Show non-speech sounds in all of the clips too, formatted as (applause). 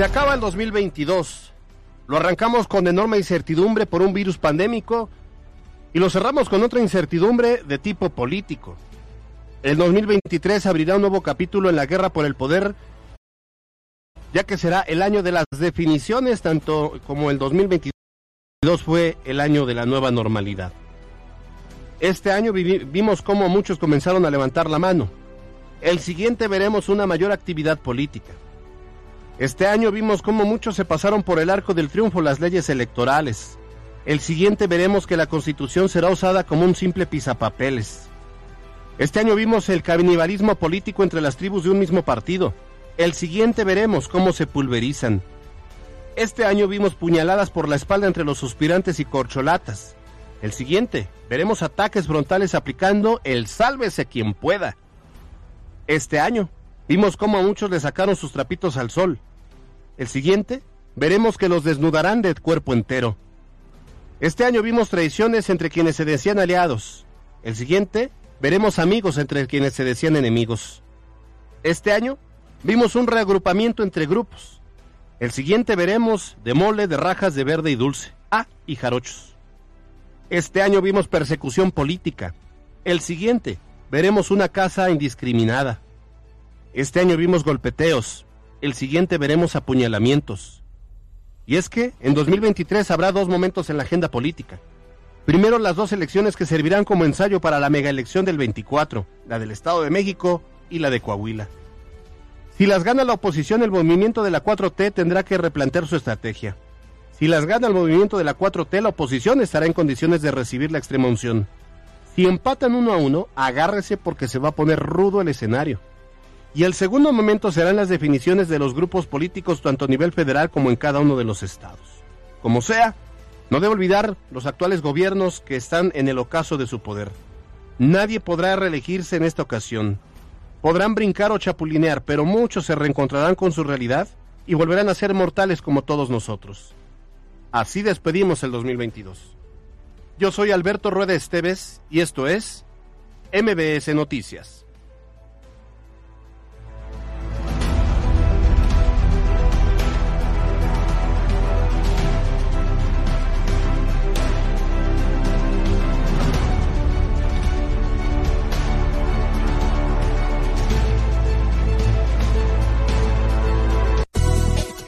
Se acaba el 2022. Lo arrancamos con enorme incertidumbre por un virus pandémico y lo cerramos con otra incertidumbre de tipo político. El 2023 abrirá un nuevo capítulo en la guerra por el poder, ya que será el año de las definiciones, tanto como el 2022 fue el año de la nueva normalidad. Este año vimos cómo muchos comenzaron a levantar la mano. El siguiente veremos una mayor actividad política. Este año vimos cómo muchos se pasaron por el arco del triunfo las leyes electorales. El siguiente veremos que la constitución será usada como un simple pisapapeles. Este año vimos el canibalismo político entre las tribus de un mismo partido. El siguiente veremos cómo se pulverizan. Este año vimos puñaladas por la espalda entre los suspirantes y corcholatas. El siguiente, veremos ataques frontales aplicando el sálvese quien pueda. Este año, vimos cómo a muchos le sacaron sus trapitos al sol. El siguiente, veremos que los desnudarán de cuerpo entero. Este año vimos traiciones entre quienes se decían aliados. El siguiente, veremos amigos entre quienes se decían enemigos. Este año, vimos un reagrupamiento entre grupos. El siguiente veremos de mole, de rajas de verde y dulce. Ah, y jarochos. Este año vimos persecución política. El siguiente, veremos una casa indiscriminada. Este año vimos golpeteos, el siguiente veremos apuñalamientos. Y es que en 2023 habrá dos momentos en la agenda política. Primero las dos elecciones que servirán como ensayo para la megaelección del 24, la del Estado de México y la de Coahuila. Si las gana la oposición, el movimiento de la 4T tendrá que replantear su estrategia. Si las gana el movimiento de la 4T, la oposición estará en condiciones de recibir la extrema unción. Si empatan uno a uno, agárrese porque se va a poner rudo el escenario. Y el segundo momento serán las definiciones de los grupos políticos tanto a nivel federal como en cada uno de los estados. Como sea, no debe olvidar los actuales gobiernos que están en el ocaso de su poder. Nadie podrá reelegirse en esta ocasión. Podrán brincar o chapulinear, pero muchos se reencontrarán con su realidad y volverán a ser mortales como todos nosotros. Así despedimos el 2022. Yo soy Alberto Rueda Esteves y esto es MBS Noticias.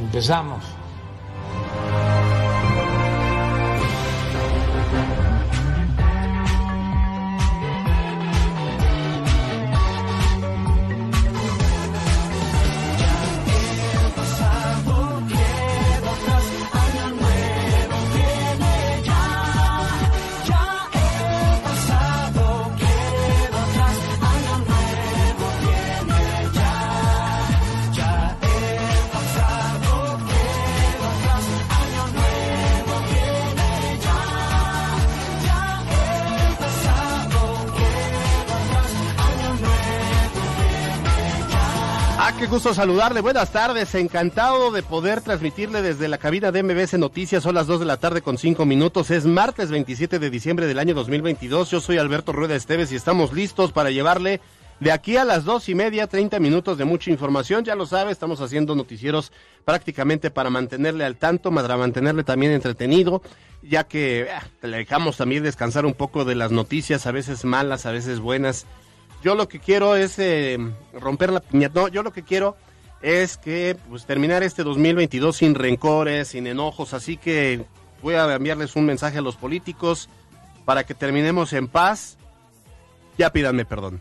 Empezamos. Gusto saludarle. Buenas tardes. Encantado de poder transmitirle desde la cabina de MBS Noticias. Son las 2 de la tarde con 5 minutos. Es martes 27 de diciembre del año 2022. Yo soy Alberto Rueda Esteves y estamos listos para llevarle de aquí a las dos y media, 30 minutos de mucha información. Ya lo sabe, estamos haciendo noticieros prácticamente para mantenerle al tanto, para mantenerle también entretenido, ya que eh, le dejamos también descansar un poco de las noticias, a veces malas, a veces buenas yo lo que quiero es eh, romper la piñata. No, yo lo que quiero es que pues terminar este 2022 sin rencores, sin enojos, así que voy a enviarles un mensaje a los políticos para que terminemos en paz. Ya pídanme perdón.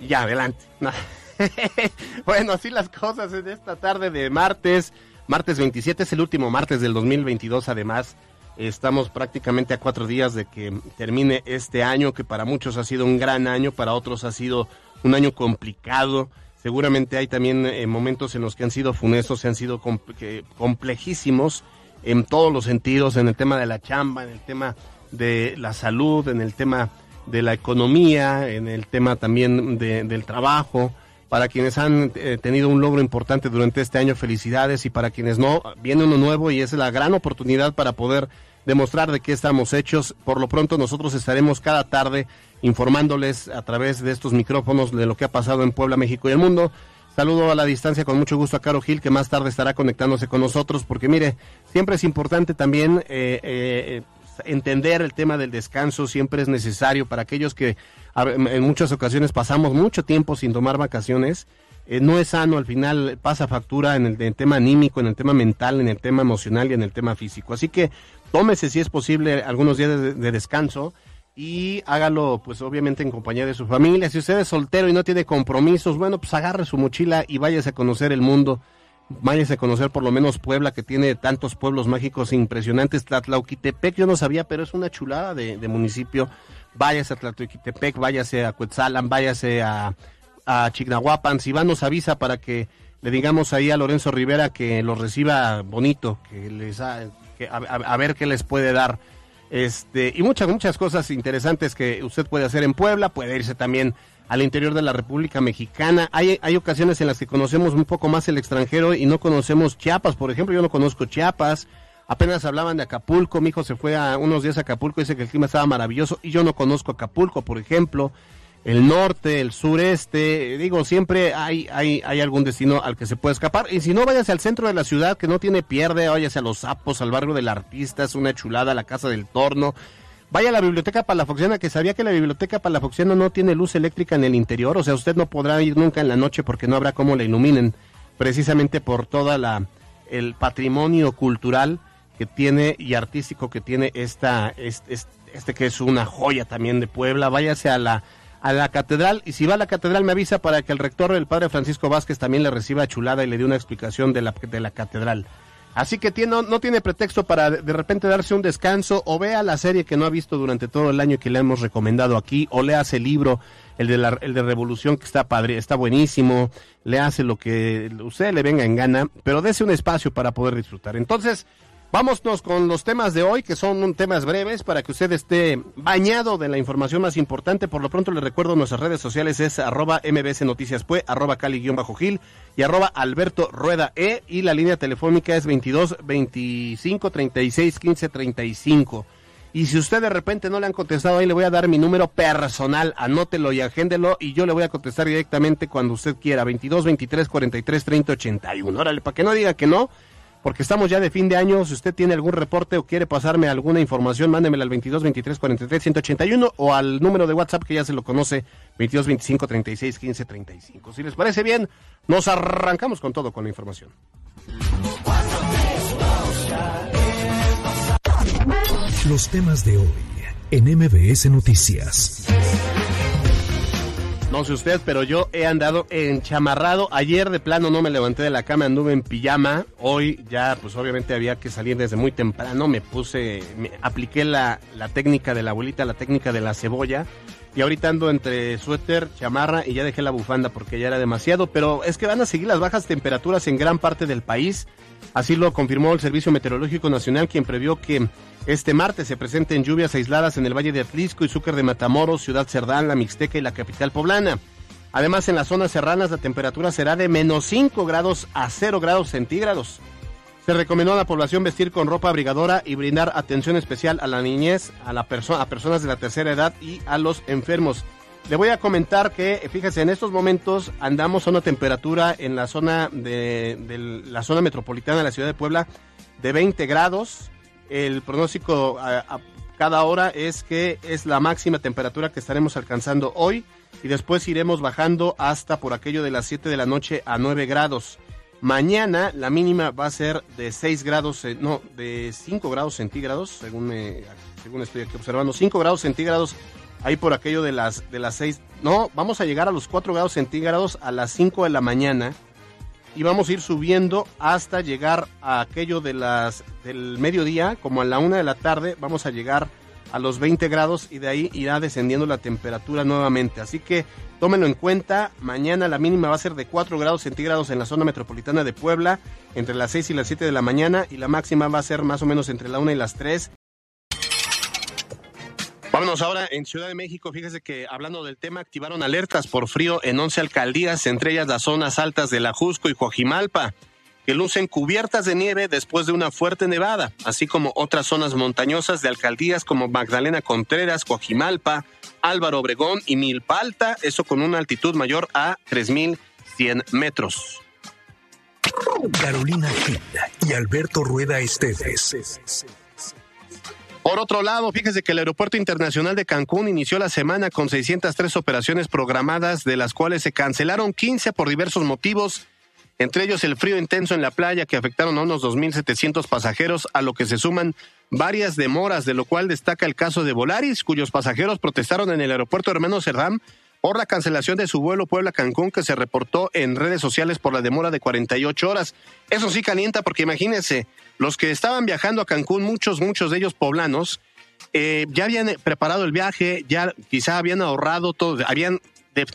Ya, adelante. (laughs) bueno, así las cosas en esta tarde de martes. Martes 27 es el último martes del 2022 además. Estamos prácticamente a cuatro días de que termine este año, que para muchos ha sido un gran año, para otros ha sido un año complicado. Seguramente hay también eh, momentos en los que han sido funestos, se han sido complejísimos en todos los sentidos, en el tema de la chamba, en el tema de la salud, en el tema de la economía, en el tema también del trabajo. Para quienes han eh, tenido un logro importante durante este año, felicidades y para quienes no, viene uno nuevo y es la gran oportunidad para poder demostrar de qué estamos hechos. Por lo pronto nosotros estaremos cada tarde informándoles a través de estos micrófonos de lo que ha pasado en Puebla, México y el mundo. Saludo a la distancia con mucho gusto a Caro Gil, que más tarde estará conectándose con nosotros, porque mire, siempre es importante también eh, eh, entender el tema del descanso, siempre es necesario para aquellos que en muchas ocasiones pasamos mucho tiempo sin tomar vacaciones. Eh, no es sano, al final pasa factura en el, tema anímico, en el tema mental, en el tema emocional y en el tema físico. Así que tómese si es posible algunos días de, descanso y hágalo pues obviamente en compañía de su familia. Si usted es soltero y no tiene compromisos, bueno, pues agarre su mochila y váyase a conocer el mundo. Váyase a conocer por lo menos Puebla, que tiene tantos pueblos mágicos impresionantes. Tlatlauquitepec, yo no sabía, pero es una chulada de, municipio. Váyase a Tlatlauquitepec, váyase a Cuetzalan, váyase a, a Chignahuapan. Si va, nos avisa para que le digamos ahí a Lorenzo Rivera que lo reciba bonito, que les a, ver qué les puede dar. Este, y muchas, muchas cosas interesantes que usted puede hacer en Puebla, puede irse también al interior de la República Mexicana. Hay, hay ocasiones en las que conocemos un poco más el extranjero y no conocemos Chiapas, por ejemplo, yo no conozco Chiapas. Apenas hablaban de Acapulco, mi hijo se fue a unos días a Acapulco, dice que el clima estaba maravilloso y yo no conozco Acapulco, por ejemplo el norte, el sureste, digo, siempre hay, hay, hay algún destino al que se puede escapar. Y si no, váyase al centro de la ciudad, que no tiene pierde, váyase a Los Sapos, al barrio del Artista, es una chulada, la Casa del Torno. Vaya a la biblioteca Palafoxiana, que sabía que la biblioteca Palafoxiana no tiene luz eléctrica en el interior, o sea, usted no podrá ir nunca en la noche porque no habrá cómo la iluminen, precisamente por toda la el patrimonio cultural que tiene y artístico que tiene esta este, este que es una joya también de Puebla. Váyase a la a la catedral y si va a la catedral me avisa para que el rector, el padre Francisco Vázquez, también le reciba chulada y le dé una explicación de la, de la catedral. Así que tiene, no, tiene pretexto para de, repente darse un descanso o vea la serie que no ha visto durante todo el año que le hemos recomendado aquí o le hace el libro, el de, la, el de Revolución que está padre, está buenísimo, le hace lo que usted le venga en gana, pero dése un espacio para poder disfrutar. Entonces, Vámonos con los temas de hoy, que son temas breves para que usted esté bañado de la información más importante. Por lo pronto le recuerdo nuestras redes sociales es arroba mbs noticias arroba cali-gil y arroba alberto rueda e y la línea telefónica es 22 25 36 15 35. Y si usted de repente no le han contestado ahí, le voy a dar mi número personal, anótelo y agéndelo y yo le voy a contestar directamente cuando usted quiera, 22 23 43 30 81. Órale, para que no diga que no porque estamos ya de fin de año. Si usted tiene algún reporte o quiere pasarme alguna información, mándemela al 22 23 43 181 o al número de WhatsApp que ya se lo conoce, 22 25 36 15 35. Si les parece bien, nos arrancamos con todo con la información. Los temas de hoy en MBS Noticias. No sé usted, pero yo he andado enchamarrado. Ayer de plano no me levanté de la cama, anduve en pijama. Hoy ya, pues obviamente había que salir desde muy temprano. Me puse, me apliqué la, la técnica de la abuelita, la técnica de la cebolla. Y ahorita ando entre suéter, chamarra y ya dejé la bufanda porque ya era demasiado. Pero es que van a seguir las bajas temperaturas en gran parte del país. Así lo confirmó el Servicio Meteorológico Nacional, quien previó que este martes se presenten lluvias aisladas en el Valle de Atlisco y Zúcar de Matamoros, Ciudad Cerdán, La Mixteca y la capital poblana. Además, en las zonas serranas la temperatura será de menos 5 grados a 0 grados centígrados. Se recomendó a la población vestir con ropa abrigadora y brindar atención especial a la niñez, a, la a personas de la tercera edad y a los enfermos. Le voy a comentar que, fíjese, en estos momentos andamos a una temperatura en la zona de, la zona metropolitana de la ciudad de Puebla de 20 grados el pronóstico a, cada hora es que es la máxima temperatura que estaremos alcanzando hoy y después iremos bajando hasta por aquello de las 7 de la noche a 9 grados. Mañana la mínima va a ser de 6 grados, no, de 5 grados centígrados, según, me, según estoy aquí observando, 5 grados centígrados ahí por aquello de las, de las 6. No, vamos a llegar a los 4 grados centígrados a las 5 de la mañana y vamos a ir subiendo hasta llegar a aquello de las del mediodía, como a la una de la tarde, vamos a llegar a los 20 grados y de ahí irá descendiendo la temperatura nuevamente. Así que tómenlo en cuenta, mañana la mínima va a ser de 4 grados centígrados en la zona metropolitana de Puebla entre las 6 y las 7 de la mañana y la máxima va a ser más o menos entre la 1 y las 3 Vámonos ahora en Ciudad de México. Fíjese que hablando del tema, activaron alertas por frío en 11 alcaldías, entre ellas las zonas altas de La Jusco y Coajimalpa, que lucen cubiertas de nieve después de una fuerte nevada, así como otras zonas montañosas de alcaldías como Magdalena Contreras, Coajimalpa, Álvaro Obregón y Milpalta, eso con una altitud mayor a 3.100 metros. Carolina Gil y Alberto Rueda Esteves por otro lado, fíjese que el Aeropuerto Internacional de Cancún inició la semana con 603 operaciones programadas, de las cuales se cancelaron 15 por diversos motivos, entre ellos el frío intenso en la playa que afectaron a unos 2.700 pasajeros, a lo que se suman varias demoras, de lo cual destaca el caso de Volaris, cuyos pasajeros protestaron en el aeropuerto Hermano Cerdán por la cancelación de su vuelo Puebla-Cancún que se reportó en redes sociales por la demora de 48 horas. Eso sí calienta porque imagínense, los que estaban viajando a Cancún, muchos, muchos de ellos poblanos, eh, ya habían preparado el viaje, ya quizá habían ahorrado todo, habían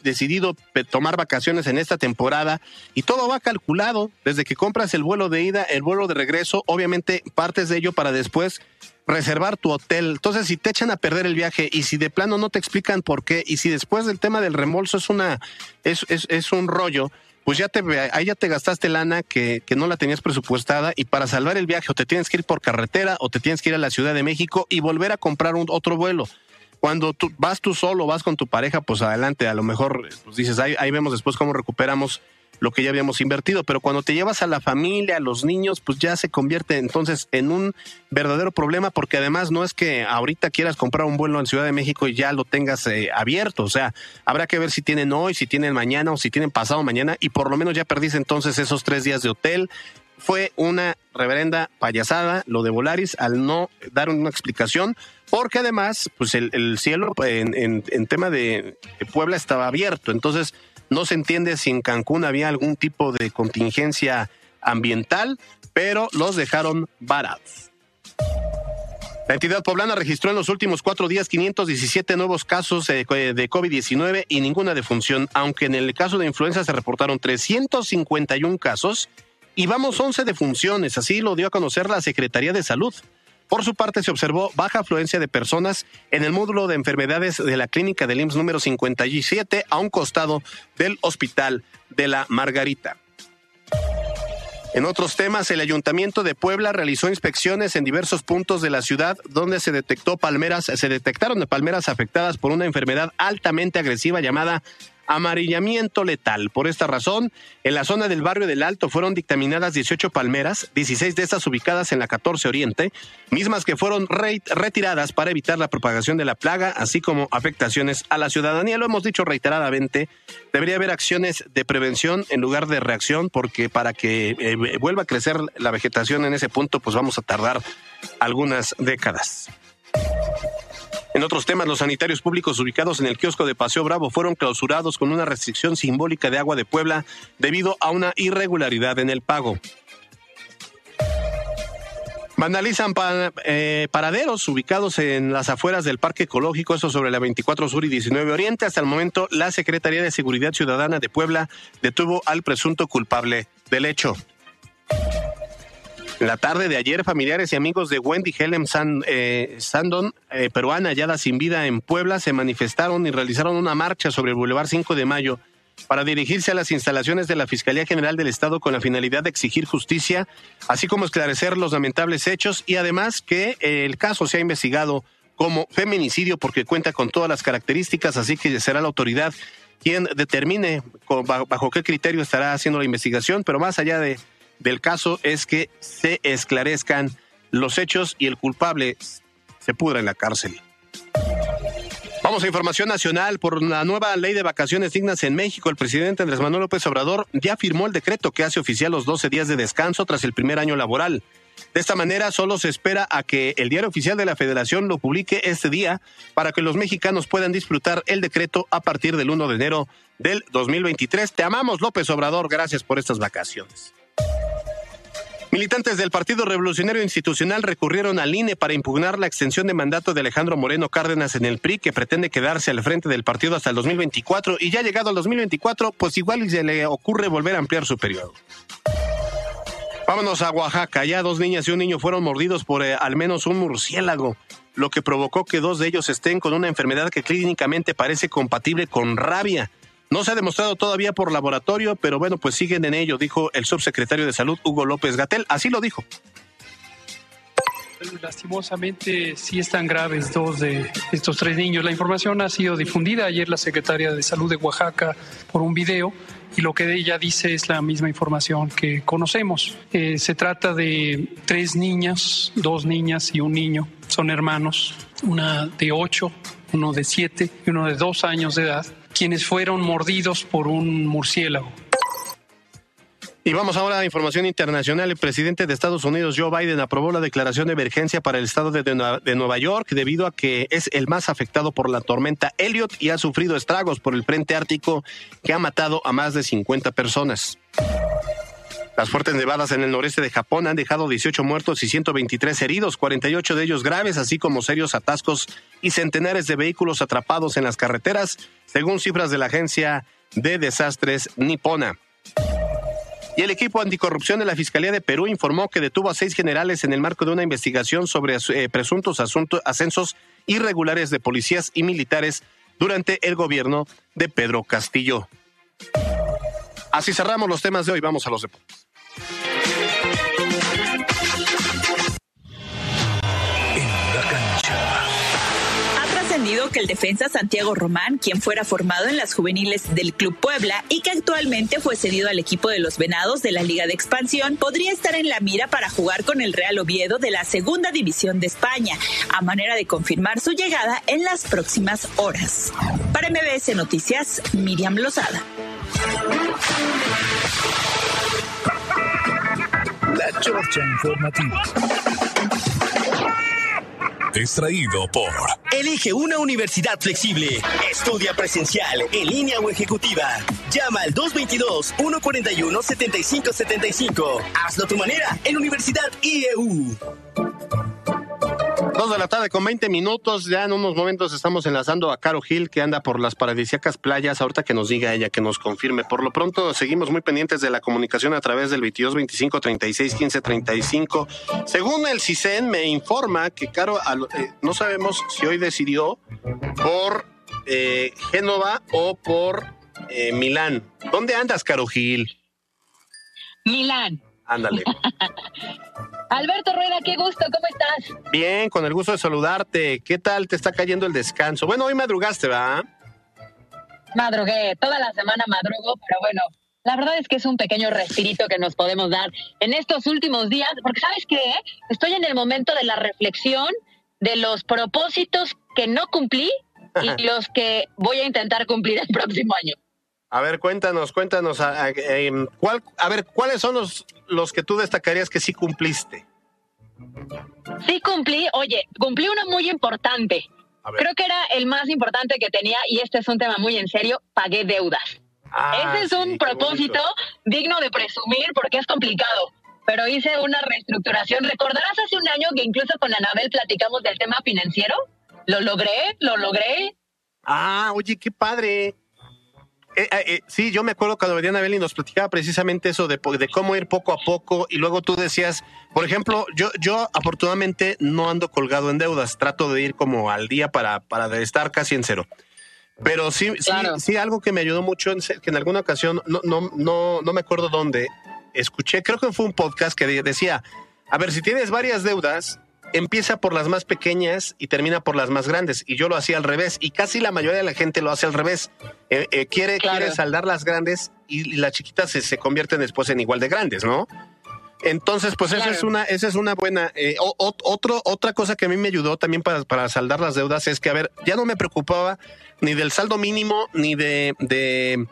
decidido tomar vacaciones en esta temporada y todo va calculado desde que compras el vuelo de ida, el vuelo de regreso, obviamente partes de ello para después reservar tu hotel. Entonces, si te echan a perder el viaje y si de plano no te explican por qué y si después del tema del reembolso es una es, es, es un rollo, pues ya te, ahí ya te gastaste lana que, que no la tenías presupuestada y para salvar el viaje o te tienes que ir por carretera o te tienes que ir a la Ciudad de México y volver a comprar un, otro vuelo. Cuando vas tú solo, vas con tu pareja, pues adelante, a lo mejor pues dices, ahí, ahí vemos después cómo recuperamos lo que ya habíamos invertido, pero cuando te llevas a la familia, a los niños, pues ya se convierte entonces en un verdadero problema porque además no es que ahorita quieras comprar un vuelo en Ciudad de México y ya lo tengas eh, abierto, o sea, habrá que ver si tienen hoy, si tienen mañana o si tienen pasado mañana y por lo menos ya perdiste entonces esos tres días de hotel. Fue una reverenda payasada lo de Volaris al no dar una explicación, porque además, pues el, cielo en, en tema de Puebla estaba abierto, entonces no se entiende si en Cancún había algún tipo de contingencia ambiental, pero los dejaron varados. La entidad poblana registró en los últimos cuatro días 517 nuevos casos de COVID-19 y ninguna defunción, aunque en el caso de influenza se reportaron 351 casos y vamos 11 defunciones, así lo dio a conocer la Secretaría de Salud. Por su parte, se observó baja afluencia de personas en el módulo de enfermedades de la clínica del IMSS número 57 a un costado del Hospital de la Margarita. En otros temas, el Ayuntamiento de Puebla realizó inspecciones en diversos puntos de la ciudad donde se detectó palmeras, se detectaron palmeras afectadas por una enfermedad altamente agresiva llamada amarillamiento letal. Por esta razón, en la zona del barrio del Alto fueron dictaminadas 18 palmeras, 16 de estas ubicadas en la 14 Oriente, mismas que fueron retiradas para evitar la propagación de la plaga, así como afectaciones a la ciudadanía. Lo hemos dicho reiteradamente, debería haber acciones de prevención en lugar de reacción, porque para que eh, vuelva a crecer la vegetación en ese punto, pues vamos a tardar algunas décadas. En otros temas, los sanitarios públicos ubicados en el kiosco de Paseo Bravo fueron clausurados con una restricción simbólica de agua de Puebla debido a una irregularidad en el pago. Vandalizan eh, paraderos ubicados en las afueras del Parque Ecológico, eso sobre la 24 Sur y 19 Oriente. Hasta el momento, la Secretaría de Seguridad Ciudadana de Puebla detuvo al presunto culpable del hecho. La tarde de ayer, familiares y amigos de Wendy Helen eh, Sandon, eh, peruana hallada sin vida en Puebla, se manifestaron y realizaron una marcha sobre el Boulevard 5 de Mayo para dirigirse a las instalaciones de la Fiscalía General del Estado con la finalidad de exigir justicia, así como esclarecer los lamentables hechos y además que eh, el caso sea investigado como feminicidio porque cuenta con todas las características, así que será la autoridad quien determine bajo qué criterio estará haciendo la investigación, pero más allá de del caso es que se esclarezcan los hechos y el culpable se pudra en la cárcel. Vamos a información nacional. Por la nueva ley de vacaciones dignas en México, el presidente Andrés Manuel López Obrador ya firmó el decreto que hace oficial los 12 días de descanso tras el primer año laboral. De esta manera, solo se espera a que el diario oficial de la Federación lo publique este día para que los mexicanos puedan disfrutar el decreto a partir del 1 de enero del 2023. Te amamos, López Obrador. Gracias por estas vacaciones. Militantes del Partido Revolucionario Institucional recurrieron al INE para impugnar la extensión de mandato de Alejandro Moreno Cárdenas en el PRI, que pretende quedarse al frente del partido hasta el 2024 y ya llegado al 2024, pues igual se le ocurre volver a ampliar su periodo. Vámonos a Oaxaca. Ya dos niñas y un niño fueron mordidos por eh, al menos un murciélago, lo que provocó que dos de ellos estén con una enfermedad que clínicamente parece compatible con rabia. No se ha demostrado todavía por laboratorio, pero bueno, pues siguen en ello, dijo el subsecretario de Salud, Hugo López Gatel. Así lo dijo. Lastimosamente sí están graves dos de estos tres niños. La información ha sido difundida ayer la secretaria de Salud de Oaxaca por un video y lo que ella dice es la misma información que conocemos. Eh, se trata de tres niñas, dos niñas y un niño. Son hermanos, una de ocho, uno de siete y uno de dos años de edad quienes fueron mordidos por un murciélago. Y vamos ahora a información internacional. El presidente de Estados Unidos, Joe Biden, aprobó la declaración de emergencia para el estado de, Nueva York debido a que es el más afectado por la tormenta Elliot y ha sufrido estragos por el frente ártico que ha matado a más de 50 personas. Las fuertes nevadas en el noreste de Japón han dejado 18 muertos y 123 heridos, 48 de ellos graves, así como serios atascos y centenares de vehículos atrapados en las carreteras, según cifras de la agencia de desastres nipona. Y el equipo anticorrupción de la Fiscalía de Perú informó que detuvo a seis generales en el marco de una investigación sobre eh, presuntos ascensos irregulares de policías y militares durante el gobierno de Pedro Castillo. Así cerramos los temas de hoy. Vamos a los deportes. Que el defensa Santiago Román, quien fuera formado en las juveniles del Club Puebla y que actualmente fue cedido al equipo de los Venados de la Liga de Expansión, podría estar en la mira para jugar con el Real Oviedo de la Segunda División de España, a manera de confirmar su llegada en las próximas horas. Para MBS Noticias, Miriam Lozada. La Chorcha Informativa. Extraído por Elige una universidad flexible. Estudia presencial, en línea o ejecutiva. Llama al 222-141-7575. Hazlo a tu manera en Universidad IEU. Dos de la tarde con 20 minutos. Ya en unos momentos estamos enlazando a Caro Gil, que anda por las paradisíacas playas. Ahorita que nos diga ella, que nos confirme. Por lo pronto, seguimos muy pendientes de la comunicación a través del 22 25 36 15 35. Según el CISEN, me informa que Caro, eh, no sabemos si hoy decidió por eh, Génova o por eh, Milán. ¿Dónde andas, Caro Gil? Milán. Ándale. (laughs) Alberto Rueda, qué gusto, ¿cómo estás? Bien, con el gusto de saludarte. ¿Qué tal te está cayendo el descanso? Bueno, hoy madrugaste, ¿va? Madrugué, toda la semana madrugo, pero bueno, la verdad es que es un pequeño respirito que nos podemos dar en estos últimos días, porque sabes qué, estoy en el momento de la reflexión de los propósitos que no cumplí y (laughs) los que voy a intentar cumplir el próximo año. A ver, cuéntanos, cuéntanos, a, em, ¿cuál, a ver, ¿cuáles son los, los que tú destacarías que sí cumpliste? Sí cumplí, oye, cumplí uno muy importante. Creo que era el más importante que tenía y este es un tema muy en serio, pagué deudas. Ah, Ese es un propósito digno de presumir porque es complicado, pero hice una reestructuración. ¿Recordarás hace un año que incluso con Anabel platicamos del tema financiero? Lo logré, lo logré. Ah, oye, qué padre. Eh, eh, eh, sí, yo me acuerdo cuando Diana Belli nos platicaba precisamente eso de, de, cómo ir poco a poco y luego tú decías, por ejemplo, yo, yo afortunadamente no ando colgado en deudas, trato de ir como al día para, para estar casi en cero. Pero sí, sí, sí, algo que me ayudó mucho, que en alguna ocasión, no, no, no, no me acuerdo dónde, escuché, creo que fue un podcast que decía, a ver, si tienes varias deudas, empieza por las más pequeñas y termina por las más grandes. Y yo lo hacía al revés. Y casi la mayoría de la gente lo hace al revés. Eh, eh, quiere, quiere saldar las grandes y, las chiquitas se, se, convierten después en igual de grandes, ¿no? Entonces, pues esa es una, esa es una buena. Eh, otro, otra cosa que a mí me ayudó también para, para, saldar las deudas es que, a ver, ya no me preocupaba ni del saldo mínimo ni de, de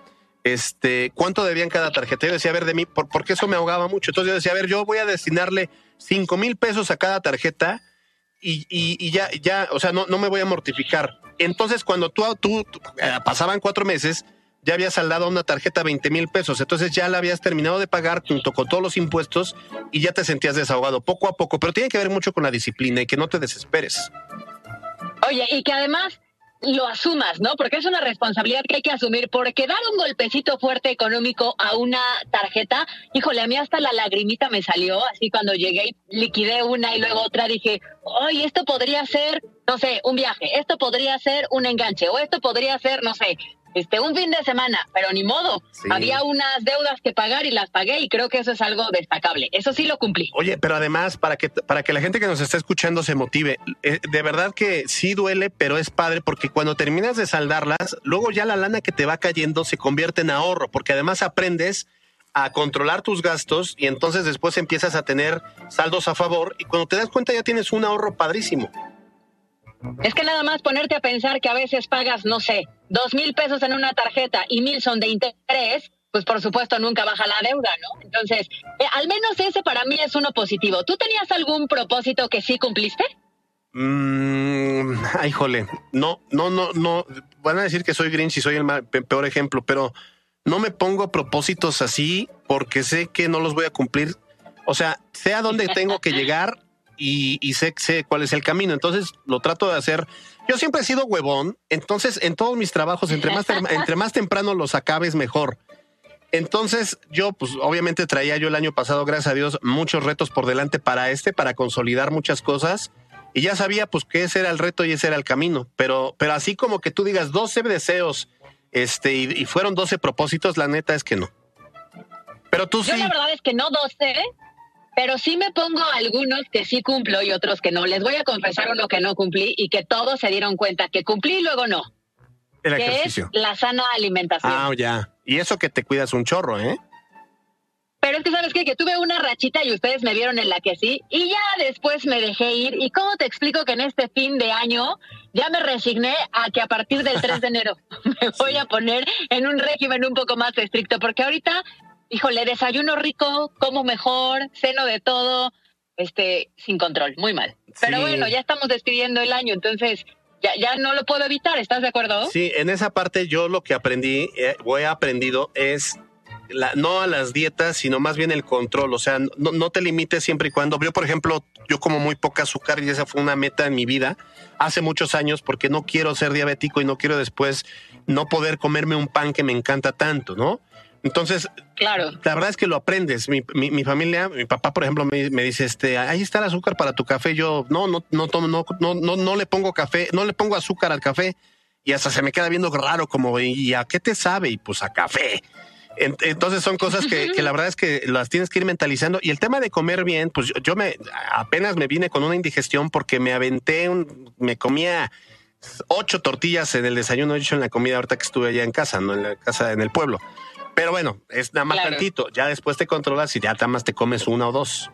este cuánto debían cada tarjeta. Yo decía, a ver, de mí, por, porque eso me ahogaba mucho. Entonces yo decía, a ver, yo voy a destinarle cinco mil pesos a cada tarjeta y, y, ya, ya, o sea, no, no me voy a mortificar. Entonces, cuando tú, tú, eh, pasaban cuatro meses, ya habías saldado una tarjeta 20 mil pesos, entonces ya la habías terminado de pagar junto con todos los impuestos y ya te sentías desahogado poco a poco, pero tiene que ver mucho con la disciplina y que no te desesperes. Oye, y que además lo asumas, ¿no? Porque es una responsabilidad que hay que asumir, porque dar un golpecito fuerte económico a una tarjeta, híjole, a mí hasta la lagrimita me salió, así cuando llegué y liquidé una y luego otra, dije, ay, esto podría ser, no sé, un viaje, esto podría ser un enganche, o esto podría ser, no sé, este, un fin de semana, pero ni modo. Había unas deudas que pagar y las pagué y creo que eso es algo destacable. Eso sí lo cumplí. Oye, pero además, para que, para que la gente que nos está escuchando se motive, eh, de verdad que sí duele, pero es padre porque cuando terminas de saldarlas, luego ya la lana que te va cayendo se convierte en ahorro, porque además aprendes a controlar tus gastos y entonces después empiezas a tener saldos a favor y cuando te das cuenta ya tienes un ahorro padrísimo. Es que nada más ponerte a pensar que a veces pagas, no sé, dos mil pesos en una tarjeta y mil son de interés, pues por supuesto nunca baja la deuda, ¿no? Entonces, eh, al menos ese para mí es uno positivo. ¿Tú tenías algún propósito que sí cumpliste? Mm, ay, jole, no, no, no, no. Van a decir que soy Grinch y soy el peor ejemplo, pero no me pongo propósitos así porque sé que no los voy a cumplir. O sea, sé a dónde tengo que (laughs) llegar y, sé, sé cuál es el camino. Entonces lo trato de hacer. Yo siempre he sido huevón, entonces en todos mis trabajos, entre más, entre más temprano los acabes, mejor. Entonces yo, pues obviamente traía yo el año pasado, gracias a Dios, muchos retos por delante para este, para consolidar muchas cosas. Y ya sabía pues que ese era el reto y ese era el camino. Pero, pero así como que tú digas 12 deseos este, y, y fueron 12 propósitos, la neta es que no. Pero tú sí. la verdad es que no 12, pero sí me pongo algunos que sí cumplo y otros que no. Les voy a confesar uno que no cumplí y que todos se dieron cuenta que cumplí y luego no. El ejercicio. Es la sana alimentación. Ah, ya. Y eso que te cuidas un chorro, ¿eh? Pero es que, ¿sabes qué? Que tuve una rachita y ustedes me vieron en la que sí, y ya después me dejé ir. ¿Y cómo te explico que en este fin de año ya me resigné a que a partir del 3 de (laughs) enero (laughs) me voy a poner en un régimen un poco más estricto? Porque ahorita híjole, desayuno rico, como mejor, ceno de todo, este, sin control, muy mal. Pero bueno, ya estamos despidiendo el año, entonces ya, ya no lo puedo evitar, ¿estás de acuerdo? Sí, en esa parte yo lo que aprendí, eh, o he aprendido es la, no a las dietas, sino más bien el control. O sea, no, no, te limites siempre y cuando. Yo, por ejemplo, yo como muy poca azúcar y esa fue una meta en mi vida hace muchos años porque no quiero ser diabético y no quiero después no poder comerme un pan que me encanta tanto, ¿no? Entonces, claro. la verdad es que lo aprendes. Mi, mi, familia, mi papá, por ejemplo, me, dice, este, ahí está el azúcar para tu café. Yo, no, no, no tomo, no, no, no, no le pongo café, no le pongo azúcar al café. Y hasta se me queda viendo raro, como, ¿y a qué te sabe? Y pues a café. Entonces son cosas que, que, la verdad es que las tienes que ir mentalizando. Y el tema de comer bien, pues yo, me apenas me vine con una indigestión porque me aventé, un, me comía ocho tortillas en el desayuno hecho en la comida ahorita que estuve allá en casa, no en la casa en el pueblo. Pero bueno, es nada más tantito. Ya después te controlas y ya nada más te comes una o dos.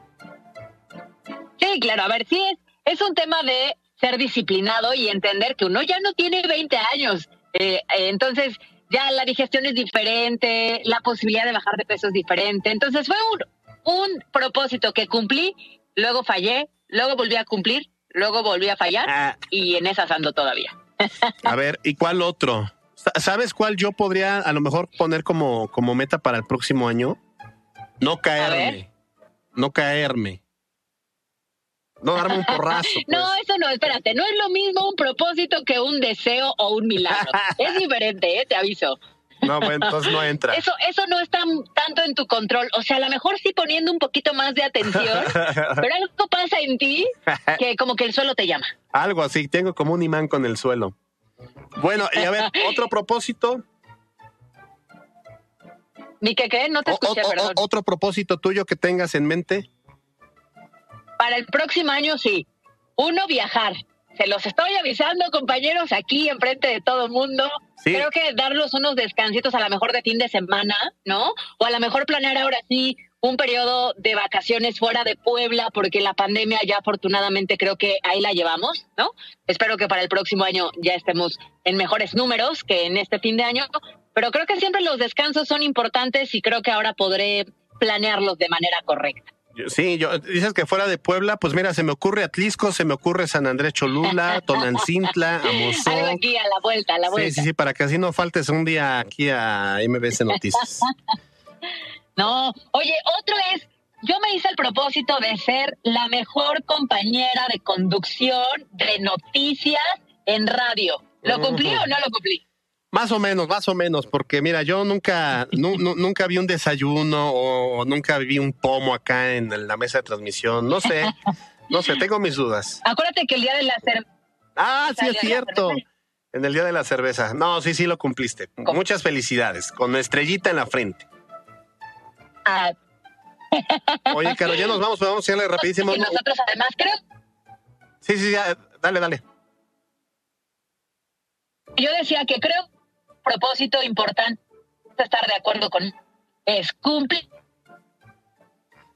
Sí, claro. A ver, sí, es, es un tema de ser disciplinado y entender que uno ya no tiene 20 años. Eh, eh, entonces, ya la digestión es diferente, la posibilidad de bajar de peso es diferente. Entonces, fue un, un propósito que cumplí, luego fallé, luego volví a cumplir, luego volví a fallar ah. y en esas ando todavía. a ver, ¿y cuál otro? ¿Sabes cuál yo podría a lo mejor poner como, como meta para el próximo año? No caerme. No caerme. No darme un porrazo. (laughs) No, pues. eso no, espérate. No es lo mismo un propósito que un deseo o un milagro. (laughs) es diferente, ¿eh? te aviso. No, bueno, entonces no entra. Eso, eso no está tanto en tu control. O sea, a lo mejor sí poniendo un poquito más de atención, (laughs) pero algo pasa en ti que como que el suelo te llama. Algo así, tengo como un imán con el suelo. Bueno, y a ver, (laughs) otro propósito. ¿Mi que qué? No te escuché, perdón. ¿Otro propósito tuyo que tengas en mente? Para el próximo año, sí. Uno, viajar. Se los estoy avisando, compañeros, aquí enfrente de todo el mundo. Creo que darlos unos descansitos a lo mejor de fin de semana, ¿no? O a lo mejor planear ahora sí un periodo de vacaciones fuera de Puebla, porque la pandemia ya afortunadamente creo que ahí la llevamos, ¿no? Espero que para el próximo año ya estemos en mejores números que en este fin de año, pero creo que siempre los descansos son importantes y creo que ahora podré planearlos de manera correcta. Sí, yo, dices que fuera de Puebla, pues mira, se me ocurre Atlisco, se me ocurre San Andrés Cholula, (laughs) Tonancintla, Amozó. aquí a la vuelta, a la vuelta. Sí, sí, sí, para que así no faltes un día aquí a MBS Noticias. (laughs) no, oye, otro es, yo me hice el propósito de ser la mejor compañera de conducción de noticias en radio. ¿Lo cumplí o no lo cumplí? Más o menos, más o menos, porque mira, yo nunca, nunca vi un desayuno o nunca vi un pomo acá en la mesa de transmisión. No sé, no sé, tengo mis dudas. Acuérdate que el día de la cerveza. Ah, sí, es cierto. En el día de la cerveza. No, sí, sí lo cumpliste. Muchas felicidades, con estrellita en la frente. Ah. Oye, Caro, ya nos vamos, vamos a hacerle rapidísimo. Y nosotros además creo. Sí, sí, ya, dale, dale. Yo decía que creo propósito importante estar de acuerdo con es cumplir.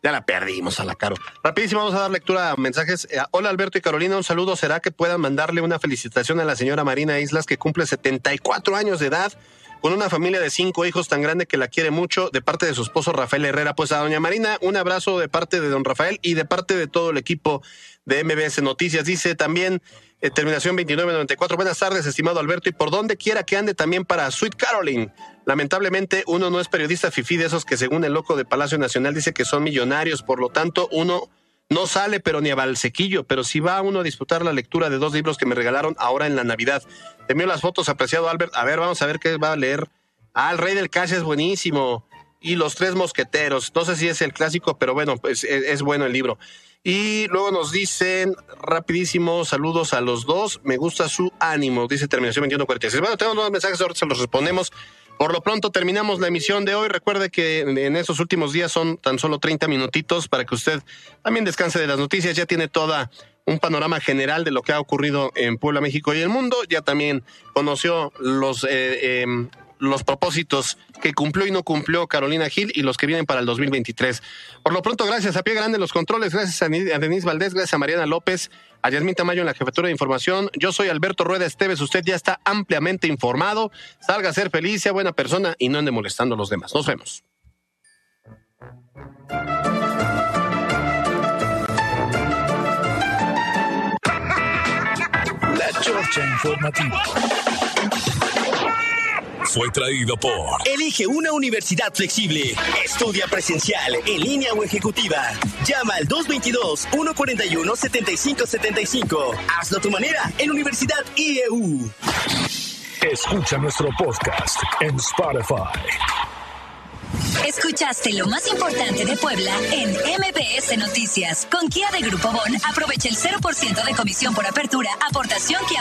Ya la perdimos a la Caro. Rapidísimo, vamos a dar lectura a mensajes. Eh, hola Alberto y Carolina, un saludo. ¿Será que puedan mandarle una felicitación a la señora Marina Islas que cumple 74 años de edad? Con una familia de cinco hijos tan grande que la quiere mucho, de parte de su esposo Rafael Herrera. Pues a doña Marina, un abrazo de parte de don Rafael y de parte de todo el equipo de MBS Noticias. Dice también eh, terminación 2994. Buenas tardes, estimado Alberto, y por donde quiera que ande también para Sweet Caroline. Lamentablemente, uno no es periodista fifí de esos que, según el loco de Palacio Nacional, dice que son millonarios. Por lo tanto, uno no sale, pero ni a Valsequillo. Pero si va uno a disfrutar la lectura de dos libros que me regalaron ahora en la Navidad. Te envío las fotos, apreciado Albert. A ver, vamos a ver qué va a leer. Ah, El Rey del Cash es buenísimo. Y Los Tres Mosqueteros. No sé si es el clásico, pero bueno, pues es bueno el libro. Y luego nos dicen rapidísimo, saludos a los dos, me gusta su ánimo, dice terminación 2146. Bueno, tenemos nuevos mensajes, ahora se los respondemos. Por lo pronto terminamos la emisión de hoy. Recuerde que en estos últimos días son tan solo 30 minutitos para que usted también descanse de las noticias. Ya tiene toda un panorama general de lo que ha ocurrido en Puebla, México y el mundo. Ya también conoció los eh, em, los propósitos que cumplió y no cumplió Carolina Gil y los que vienen para el 2023. Por lo pronto, gracias a Pie Grande los controles, gracias a Denise Valdés, gracias a Mariana López, a Yasmín Tamayo en la jefatura de información. Yo soy Alberto Rueda Esteves, usted ya está ampliamente informado. Salga a ser feliz, sea buena persona y no ande molestando a los demás. Nos vemos. La Chorcha Informativa fue traído por. Elige una universidad flexible. Estudia presencial, en línea o ejecutiva. Llama al 222-141-7575. Hazlo a tu manera en Universidad IEU. Escucha nuestro podcast en Spotify. Escuchaste lo más importante de Puebla en MBS Noticias. Con Kia de Grupo Bon, aprovecha el 0% de comisión por apertura, aportación Kia